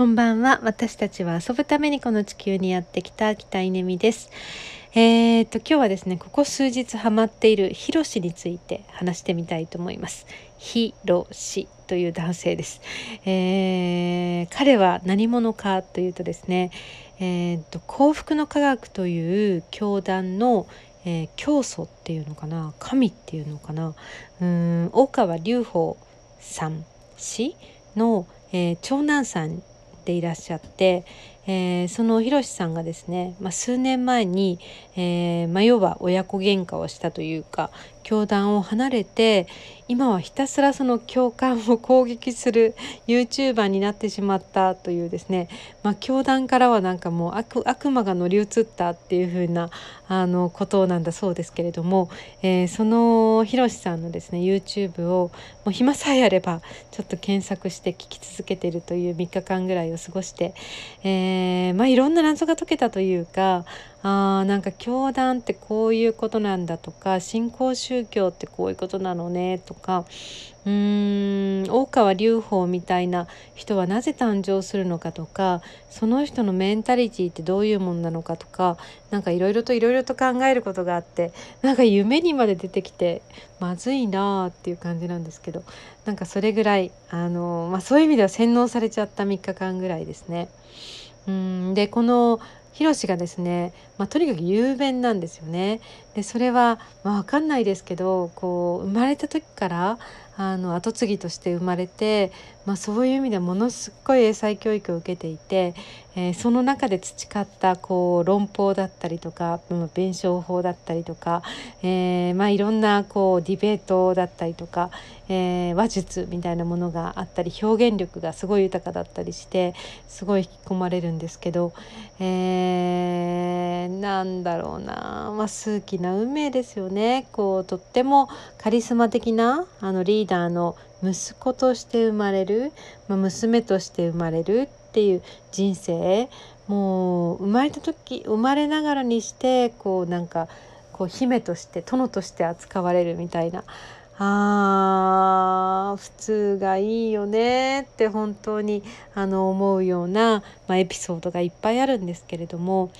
こんばんは。私たちは遊ぶためにこの地球にやってきた北稲美です。えー、と今日はですねここ数日ハマっているヒロシについて話してみたいと思います。ヒロシという男性です、えー、彼は何者かというとですねえーと、と幸福の科学という教団の、えー、教祖っていうのかな神っていうのかなうん大川隆法さん氏の、えー、長男さんていらっしゃって、えー、そのひろしさんがですね、まあ、数年前に、えーまあ、要は親子喧嘩をしたというか教団を離れて今はひたすらその教官を攻撃する YouTuber になってしまったというですね、まあ、教団からはなんかもう悪悪魔が乗り移ったっていう風なあなことなんだそうですけれども、えー、そのひろしさんのですね YouTube をもう暇さえあればちょっと検索して聞き続けてるという3日間ぐらいを過ごして、えー、まあいろんな謎が解けたというかあなんか教団ってこういうことなんだとか新興宗教ってこういうことなのねとかうーん大川隆法みたいな人はなぜ誕生するのかとかその人のメンタリティってどういうもんなのかとか何かいろいろといろいろと考えることがあってなんか夢にまで出てきてまずいなあっていう感じなんですけどなんかそれぐらいあの、まあ、そういう意味では洗脳されちゃった3日間ぐらいですね。うんでこのヒロシがですね、まあ、とにかく雄弁なんですよね。でそれは、まあ、分かんないですけどこう生まれた時からあの後継ぎとして生まれて、まあ、そういう意味でものすごい英才教育を受けていて、えー、その中で培ったこう論法だったりとか、弁証法だったりとか、えー、まあ、いろんなこうディベートだったりとか、えー、話術みたいなものがあったり表現力がすごい豊かだったりしてすごい引き込まれるんですけど、え、なんだろうな、まあ、数奇な運命ですよね。こうとってもカリスマ的なあのリーダーの息子として生まれる、まあ、娘として生まれるっていう人生もう生まれた時生まれながらにしてこうなんかこう姫として殿として扱われるみたいな。あー普通がいいよねって本当にあの思うような、まあ、エピソードがいっぱいあるんですけれども。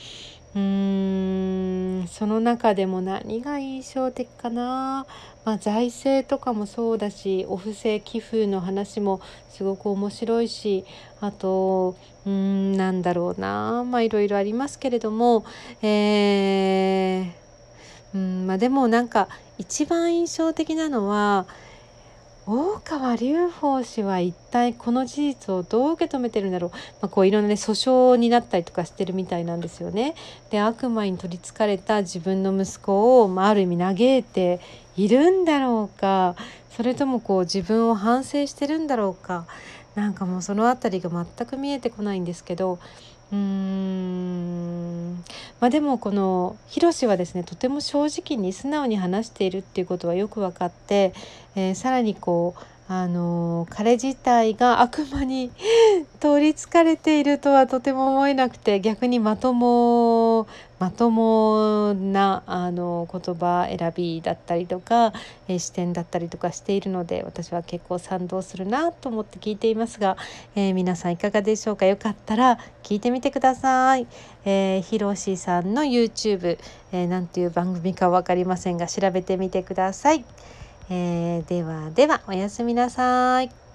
その中でも何が印象的かな、まあ、財政とかもそうだしお布施寄付の話もすごく面白いしあとうんなんだろうな。まあいろいろありますけれどもえーうんまあ、でもなんか一番印象的なのは大川隆法氏は一体この事実をどう受け止めてるんだろう、まあ、こういろんなね訴訟になったりとかしてるみたいなんですよね。で悪魔に取りつかれた自分の息子を、まあ、ある意味嘆いているんだろうか。それともこう自分を反省してるんだろうか。なんかもうその辺りが全く見えてこないんですけど。うん。まあでもこのヒロシはですねとても正直に素直に話しているっていうことはよく分かって、えー、さらにこうあの彼自体が悪魔に 取りつかれているとはとても思えなくて逆にまともまともなあの言葉選びだったりとか、えー、視点だったりとかしているので私は結構賛同するなと思って聞いていますが、えー、皆さんいかがでしょうか？よかったら聞いてみてください。えー、ひろしさんの YouTube、えー、なんていう番組か分かりませんが調べてみてください。えー、ではではおやすみなさい。